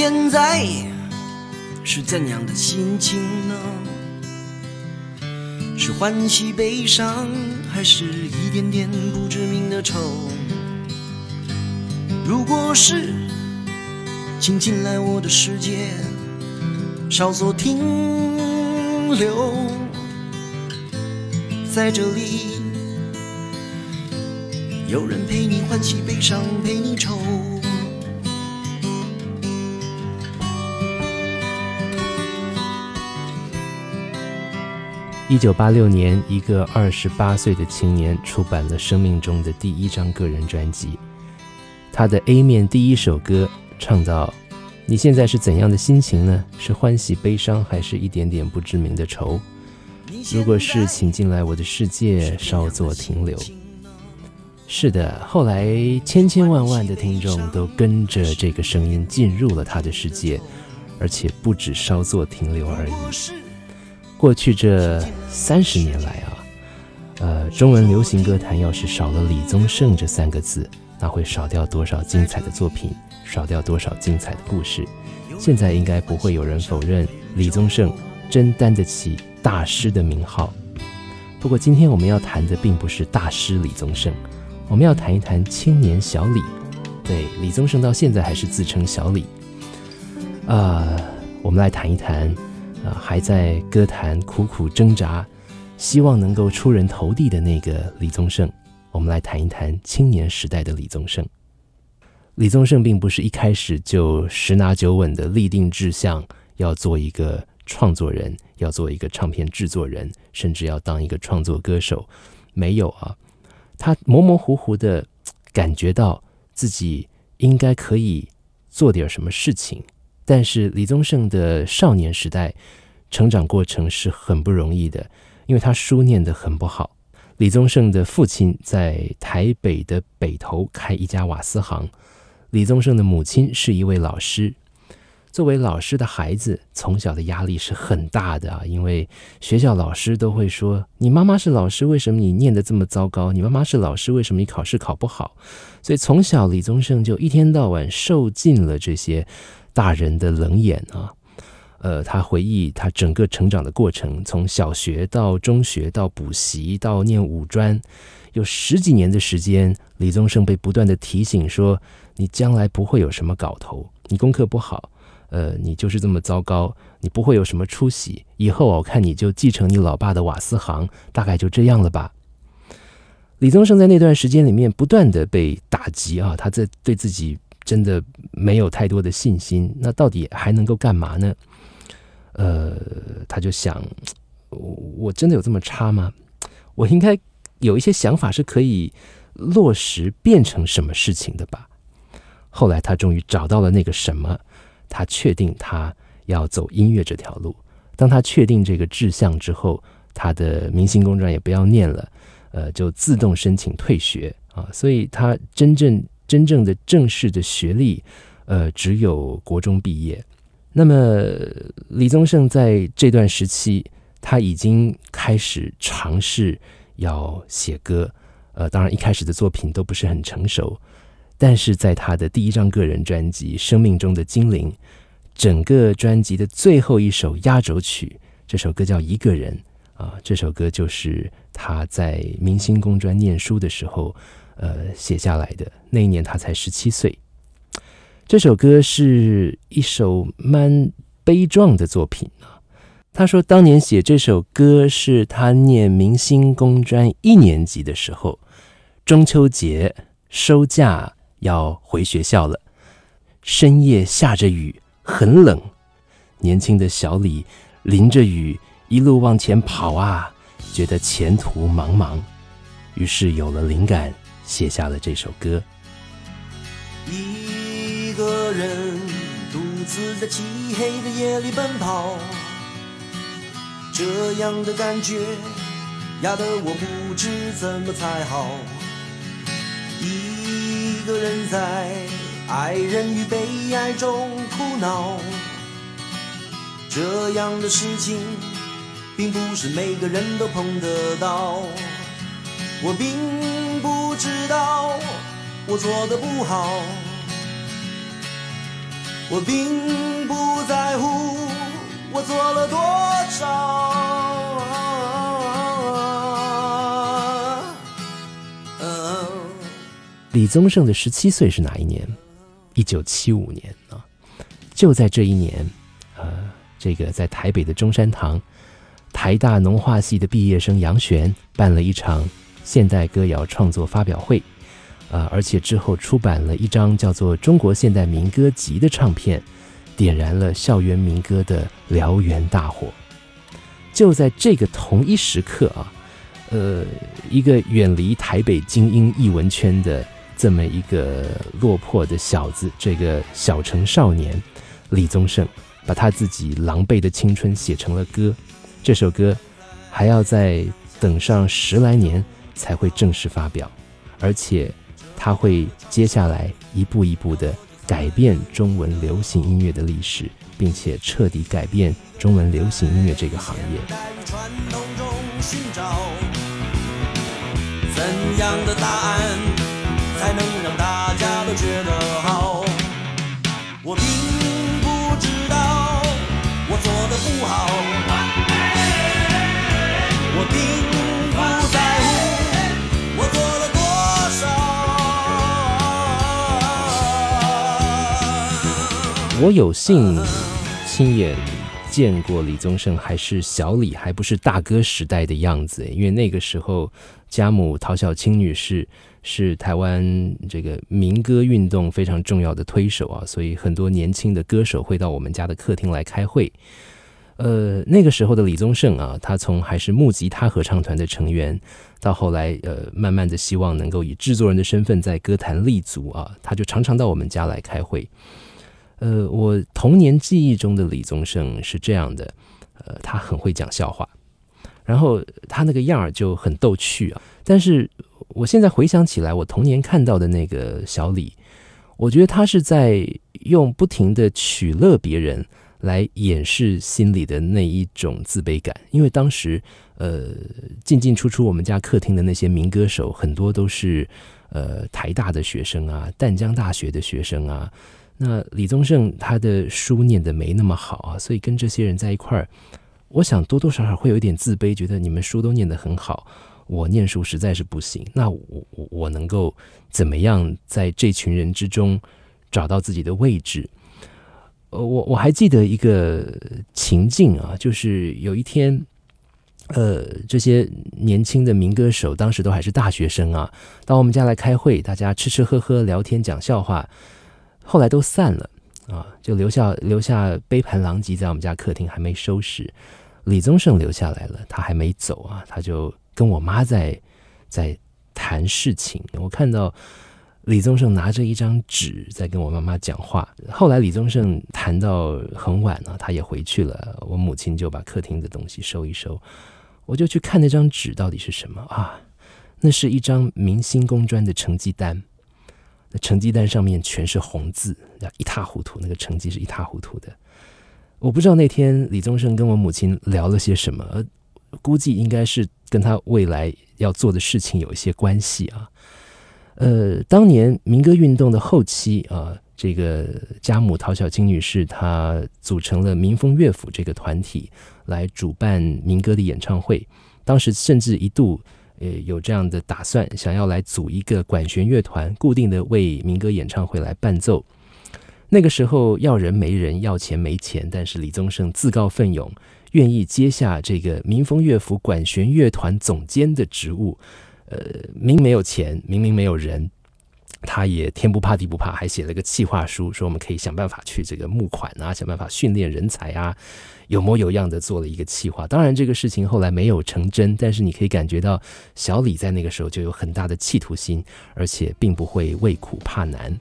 现在是怎样的心情呢？是欢喜悲伤，还是一点点不知名的愁？如果是，请进来我的世界，稍作停留，在这里，有人陪你欢喜悲伤，陪你愁。一九八六年，一个二十八岁的青年出版了生命中的第一张个人专辑。他的 A 面第一首歌唱到：“你现在是怎样的心情呢？是欢喜悲伤，还是一点点不知名的愁？如果是，请进来我的世界，稍作停留。”是的，后来千千万万的听众都跟着这个声音进入了他的世界，而且不止稍作停留而已。过去这三十年来啊，呃，中文流行歌坛要是少了李宗盛这三个字，那会少掉多少精彩的作品，少掉多少精彩的故事？现在应该不会有人否认李宗盛真担得起大师的名号。不过今天我们要谈的并不是大师李宗盛，我们要谈一谈青年小李。对，李宗盛到现在还是自称小李。啊，我们来谈一谈。啊，还在歌坛苦苦挣扎，希望能够出人头地的那个李宗盛，我们来谈一谈青年时代的李宗盛。李宗盛并不是一开始就十拿九稳的立定志向，要做一个创作人，要做一个唱片制作人，甚至要当一个创作歌手。没有啊，他模模糊糊的感觉到自己应该可以做点什么事情。但是李宗盛的少年时代成长过程是很不容易的，因为他书念得很不好。李宗盛的父亲在台北的北头开一家瓦斯行，李宗盛的母亲是一位老师。作为老师的孩子，从小的压力是很大的啊，因为学校老师都会说：“你妈妈是老师，为什么你念得这么糟糕？你妈妈是老师，为什么你考试考不好？”所以从小李宗盛就一天到晚受尽了这些。大人的冷眼啊，呃，他回忆他整个成长的过程，从小学到中学到补习到念五专，有十几年的时间，李宗盛被不断的提醒说：“你将来不会有什么搞头，你功课不好，呃，你就是这么糟糕，你不会有什么出息，以后我看你就继承你老爸的瓦斯行，大概就这样了吧。”李宗盛在那段时间里面不断的被打击啊，他在对自己。真的没有太多的信心，那到底还能够干嘛呢？呃，他就想，我我真的有这么差吗？我应该有一些想法是可以落实变成什么事情的吧。后来他终于找到了那个什么，他确定他要走音乐这条路。当他确定这个志向之后，他的明星公专也不要念了，呃，就自动申请退学啊。所以他真正。真正的正式的学历，呃，只有国中毕业。那么，李宗盛在这段时期，他已经开始尝试要写歌。呃，当然一开始的作品都不是很成熟，但是在他的第一张个人专辑《生命中的精灵》，整个专辑的最后一首压轴曲，这首歌叫《一个人》啊，这首歌就是他在明星公专念书的时候。呃，写下来的那一年他才十七岁。这首歌是一首蛮悲壮的作品啊。他说，当年写这首歌是他念明星公专一年级的时候，中秋节收假要回学校了，深夜下着雨，很冷。年轻的小李淋着雨一路往前跑啊，觉得前途茫茫，于是有了灵感。写下了这首歌。一个人独自在漆黑的夜里奔跑，这样的感觉压得我不知怎么才好。一个人在爱人与被爱中苦恼，这样的事情并不是每个人都碰得到。我并。知道我做的不好，我并不在乎我做了多少。李宗盛的十七岁是哪一年？一九七五年啊！就在这一年，呃，这个在台北的中山堂，台大农化系的毕业生杨璇办了一场现代歌谣创作发表会，啊，而且之后出版了一张叫做《中国现代民歌集》的唱片，点燃了校园民歌的燎原大火。就在这个同一时刻啊，呃，一个远离台北精英艺文圈的。这么一个落魄的小子，这个小城少年李宗盛，把他自己狼狈的青春写成了歌。这首歌还要再等上十来年才会正式发表，而且他会接下来一步一步的改变中文流行音乐的历史，并且彻底改变中文流行音乐这个行业。怎样的答案？我有幸亲眼见过李宗盛还是小李，还不是大哥时代的样子，因为那个时候家母陶小青女士。是台湾这个民歌运动非常重要的推手啊，所以很多年轻的歌手会到我们家的客厅来开会。呃，那个时候的李宗盛啊，他从还是木吉他合唱团的成员，到后来呃，慢慢的希望能够以制作人的身份在歌坛立足啊，他就常常到我们家来开会。呃，我童年记忆中的李宗盛是这样的，呃，他很会讲笑话，然后他那个样儿就很逗趣啊，但是。我现在回想起来，我童年看到的那个小李，我觉得他是在用不停的取乐别人来掩饰心里的那一种自卑感。因为当时，呃，进进出出我们家客厅的那些民歌手，很多都是呃台大的学生啊，淡江大学的学生啊。那李宗盛他的书念的没那么好啊，所以跟这些人在一块儿，我想多多少少会有一点自卑，觉得你们书都念得很好。我念书实在是不行，那我我我能够怎么样在这群人之中找到自己的位置？呃，我我还记得一个情境啊，就是有一天，呃，这些年轻的民歌手当时都还是大学生啊，到我们家来开会，大家吃吃喝喝聊天讲笑话，后来都散了啊，就留下留下杯盘狼藉在我们家客厅还没收拾，李宗盛留下来了，他还没走啊，他就。跟我妈在在谈事情，我看到李宗盛拿着一张纸在跟我妈妈讲话。后来李宗盛谈到很晚了，他也回去了。我母亲就把客厅的东西收一收，我就去看那张纸到底是什么啊？那是一张明星工专的成绩单，那成绩单上面全是红字，一塌糊涂，那个成绩是一塌糊涂的。我不知道那天李宗盛跟我母亲聊了些什么。估计应该是跟他未来要做的事情有一些关系啊。呃，当年民歌运动的后期啊，这个家母陶小青女士她组成了民风乐府这个团体来主办民歌的演唱会。当时甚至一度呃有这样的打算，想要来组一个管弦乐团，固定的为民歌演唱会来伴奏。那个时候要人没人，要钱没钱，但是李宗盛自告奋勇。愿意接下这个民风乐府管弦乐团总监的职务，呃，明没有钱，明明没有人，他也天不怕地不怕，还写了个企划书，说我们可以想办法去这个募款啊，想办法训练人才啊，有模有样的做了一个企划。当然，这个事情后来没有成真，但是你可以感觉到小李在那个时候就有很大的企图心，而且并不会畏苦怕难。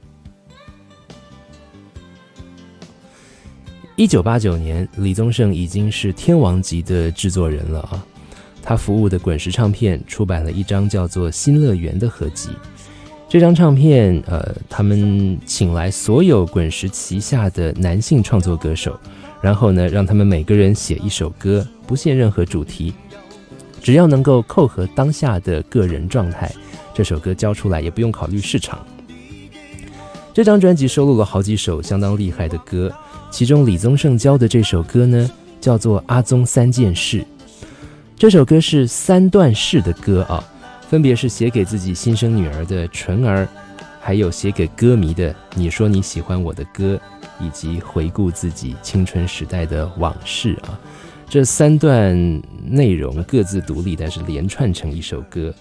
一九八九年，李宗盛已经是天王级的制作人了啊！他服务的滚石唱片出版了一张叫做《新乐园》的合集。这张唱片，呃，他们请来所有滚石旗下的男性创作歌手，然后呢，让他们每个人写一首歌，不限任何主题，只要能够扣合当下的个人状态，这首歌交出来也不用考虑市场。这张专辑收录了好几首相当厉害的歌，其中李宗盛教的这首歌呢，叫做《阿宗三件事》。这首歌是三段式的歌啊，分别是写给自己新生女儿的纯儿，还有写给歌迷的你说你喜欢我的歌，以及回顾自己青春时代的往事啊。这三段内容各自独立，但是连串成一首歌。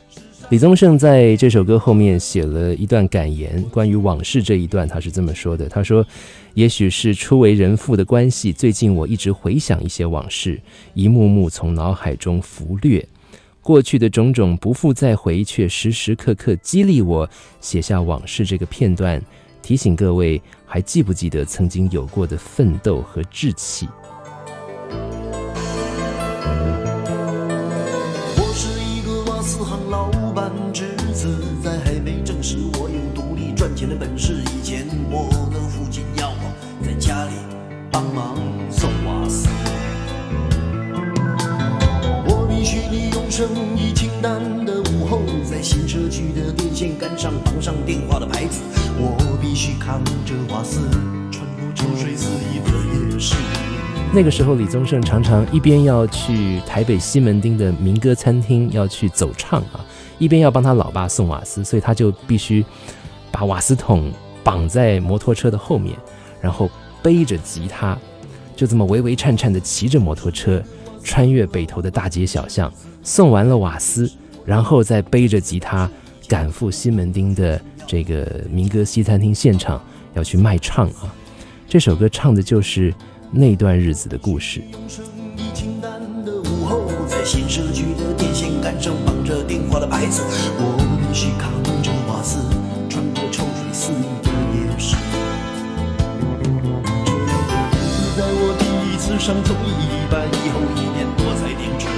李宗盛在这首歌后面写了一段感言，关于往事这一段，他是这么说的：“他说，也许是初为人父的关系，最近我一直回想一些往事，一幕幕从脑海中浮掠，过去的种种不复再回，却时时刻刻激励我写下往事这个片段，提醒各位还记不记得曾经有过的奋斗和志气。”我是一个瓦斯行老板之子，在还没正式我有独立赚钱的本事，生意清淡的午后，在新社区的电线杆上绑上电话的牌子。我必须扛着瓦斯，穿过秋水肆意的夜市。那个时候，李宗盛常常一边要去台北西门町的民歌餐厅要去走唱啊，一边要帮他老爸送瓦斯，所以他就必须。把瓦斯桶绑在摩托车的后面，然后背着吉他，就这么唯唯颤颤地骑着摩托车，穿越北投的大街小巷，送完了瓦斯，然后再背着吉他赶赴西门町的这个民歌西餐厅现场，要去卖唱啊！这首歌唱的就是那段日子的故事。上综艺一百以后一年多才停止。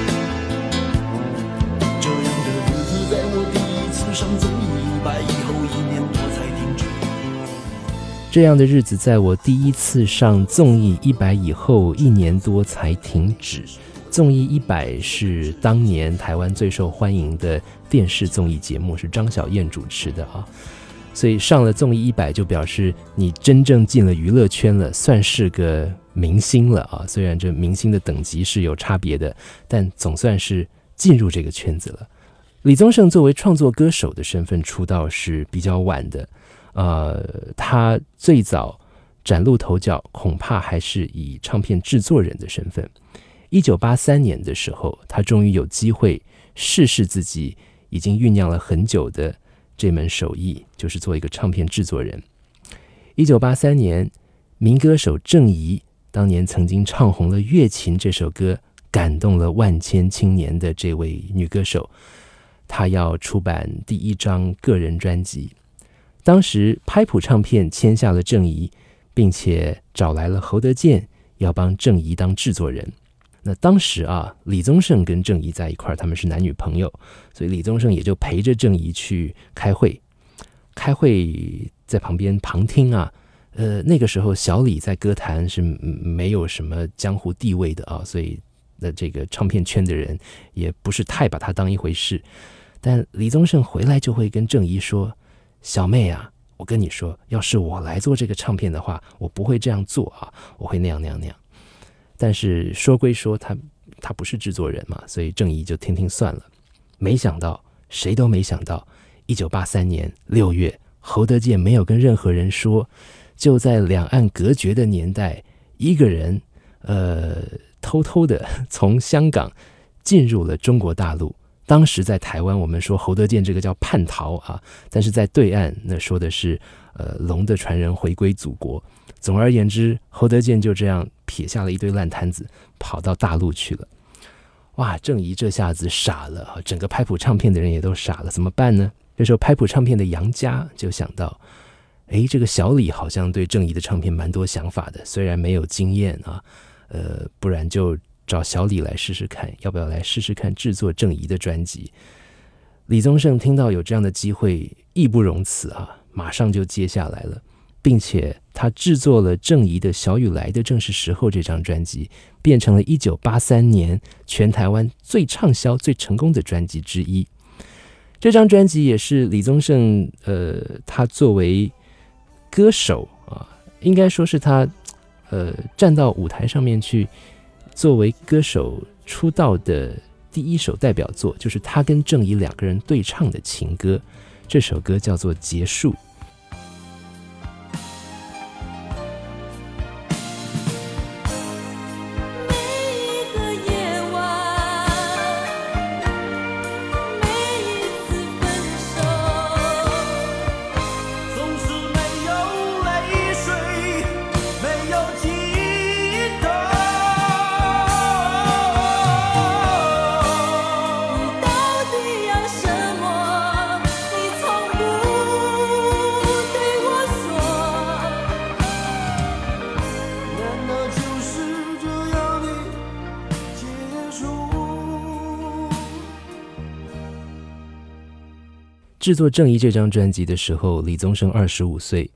这样的日子，在我第一次上综艺一百以后一年多才停止。这样的日子，在我第一次上综艺一百以后一年多才停止。综艺一百是当年台湾最受欢迎的电视综艺节目，是张小燕主持的啊。所以上了综艺一百，就表示你真正进了娱乐圈了，算是个明星了啊！虽然这明星的等级是有差别的，但总算是进入这个圈子了。李宗盛作为创作歌手的身份出道是比较晚的，呃，他最早崭露头角，恐怕还是以唱片制作人的身份。一九八三年的时候，他终于有机会试试自己已经酝酿了很久的。这门手艺就是做一个唱片制作人。一九八三年，民歌手郑怡当年曾经唱红了《月琴》这首歌，感动了万千青年的这位女歌手，她要出版第一张个人专辑。当时拍谱唱片签下了郑怡，并且找来了侯德健，要帮郑怡当制作人。那当时啊，李宗盛跟郑怡在一块儿，他们是男女朋友，所以李宗盛也就陪着郑怡去开会，开会在旁边旁听啊。呃，那个时候小李在歌坛是没有什么江湖地位的啊，所以那这个唱片圈的人也不是太把他当一回事。但李宗盛回来就会跟郑怡说：“小妹啊，我跟你说，要是我来做这个唱片的话，我不会这样做啊，我会那样那样那样。”但是说归说，他他不是制作人嘛，所以郑怡就听听算了。没想到，谁都没想到，一九八三年六月，侯德健没有跟任何人说，就在两岸隔绝的年代，一个人，呃，偷偷的 从香港进入了中国大陆。当时在台湾，我们说侯德健这个叫叛逃啊，但是在对岸，那说的是，呃，龙的传人回归祖国。总而言之，侯德健就这样撇下了一堆烂摊子，跑到大陆去了。哇，郑怡这下子傻了！整个拍谱唱片的人也都傻了，怎么办呢？这时候拍谱唱片的杨家就想到，哎，这个小李好像对郑怡的唱片蛮多想法的，虽然没有经验啊，呃，不然就找小李来试试看，要不要来试试看制作郑怡的专辑？李宗盛听到有这样的机会，义不容辞啊，马上就接下来了。并且他制作了郑怡的《小雨来的正是时候》这张专辑，变成了一九八三年全台湾最畅销、最成功的专辑之一。这张专辑也是李宗盛，呃，他作为歌手啊，应该说是他呃站到舞台上面去作为歌手出道的第一首代表作，就是他跟郑怡两个人对唱的情歌。这首歌叫做《结束》。制作《正义》这张专辑的时候，李宗盛二十五岁。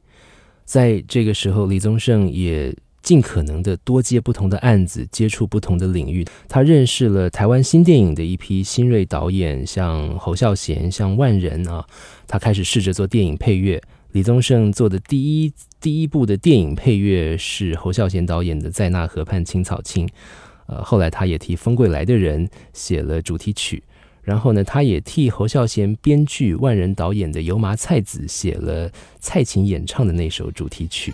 在这个时候，李宗盛也尽可能的多接不同的案子，接触不同的领域。他认识了台湾新电影的一批新锐导演，像侯孝贤、像万人啊。他开始试着做电影配乐。李宗盛做的第一第一部的电影配乐是侯孝贤导演的《在那河畔青草青》。呃，后来他也替《风归来的人》写了主题曲。然后呢，他也替侯孝贤编剧、万人导演的《油麻菜籽》写了蔡琴演唱的那首主题曲。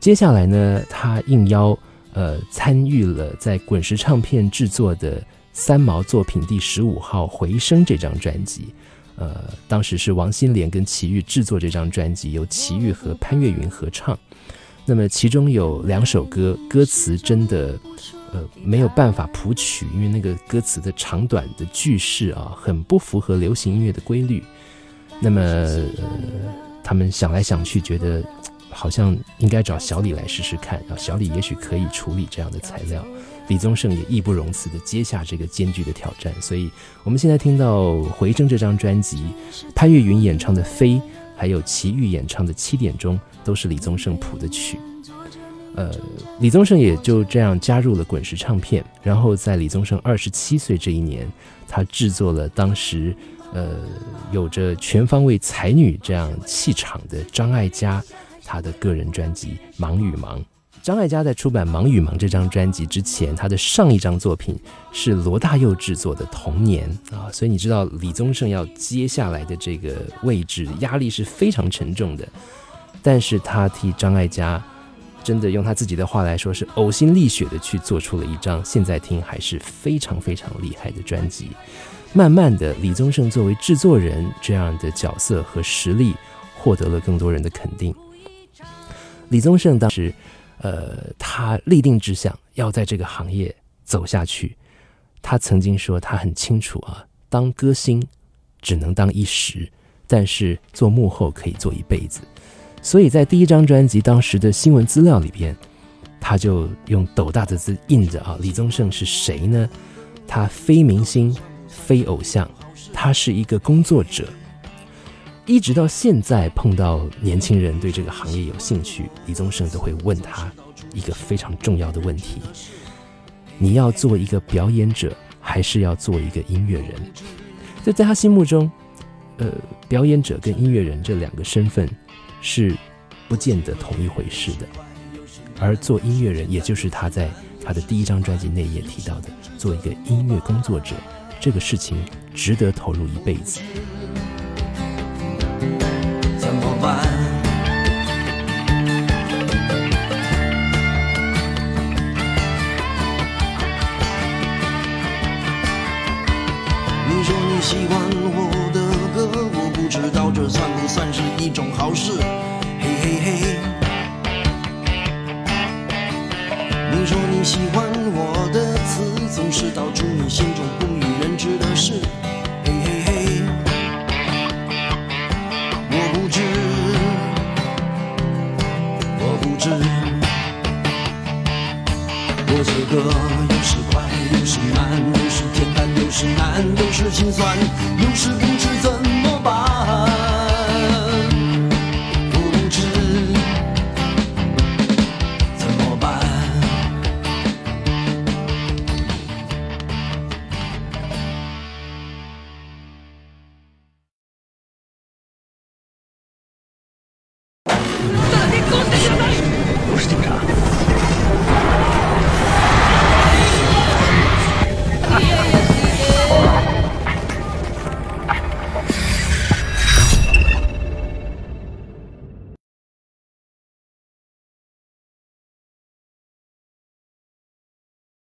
接下来呢，他应邀呃参与了在滚石唱片制作的三毛作品第十五号《回声》这张专辑。呃，当时是王心莲跟齐豫制作这张专辑，由齐豫和潘越云合唱。那么其中有两首歌，歌词真的。呃，没有办法谱曲，因为那个歌词的长短的句式啊，很不符合流行音乐的规律。那么，呃，他们想来想去，觉得好像应该找小李来试试看啊，小李也许可以处理这样的材料。李宗盛也义不容辞的接下这个艰巨的挑战。所以，我们现在听到《回声》这张专辑，潘越云演唱的《飞》，还有齐豫演唱的《七点钟》，都是李宗盛谱的曲。呃，李宗盛也就这样加入了滚石唱片。然后在李宗盛二十七岁这一年，他制作了当时呃有着全方位才女这样气场的张艾嘉他的个人专辑《忙与忙》。张艾嘉在出版《忙与忙》这张专辑之前，他的上一张作品是罗大佑制作的《童年》啊，所以你知道李宗盛要接下来的这个位置压力是非常沉重的。但是他替张艾嘉。真的用他自己的话来说，是呕心沥血的去做出了一张现在听还是非常非常厉害的专辑。慢慢的，李宗盛作为制作人这样的角色和实力，获得了更多人的肯定。李宗盛当时，呃，他立定志向要在这个行业走下去。他曾经说，他很清楚啊，当歌星只能当一时，但是做幕后可以做一辈子。所以在第一张专辑当时的新闻资料里边，他就用斗大的字印着啊，李宗盛是谁呢？他非明星，非偶像，他是一个工作者。一直到现在碰到年轻人对这个行业有兴趣，李宗盛都会问他一个非常重要的问题：你要做一个表演者，还是要做一个音乐人？就在他心目中，呃，表演者跟音乐人这两个身份。是不见得同一回事的，而做音乐人，也就是他在他的第一张专辑内也提到的，做一个音乐工作者，这个事情值得投入一辈子。怎么办？你说你喜欢我，算不算是一种好事。嘿嘿嘿，你说你喜欢我的词，总是道出你心中不为人知的事。嘿嘿嘿，我不知，我不知，我写歌有时快有时慢，有时简单有时难，有时心酸有时。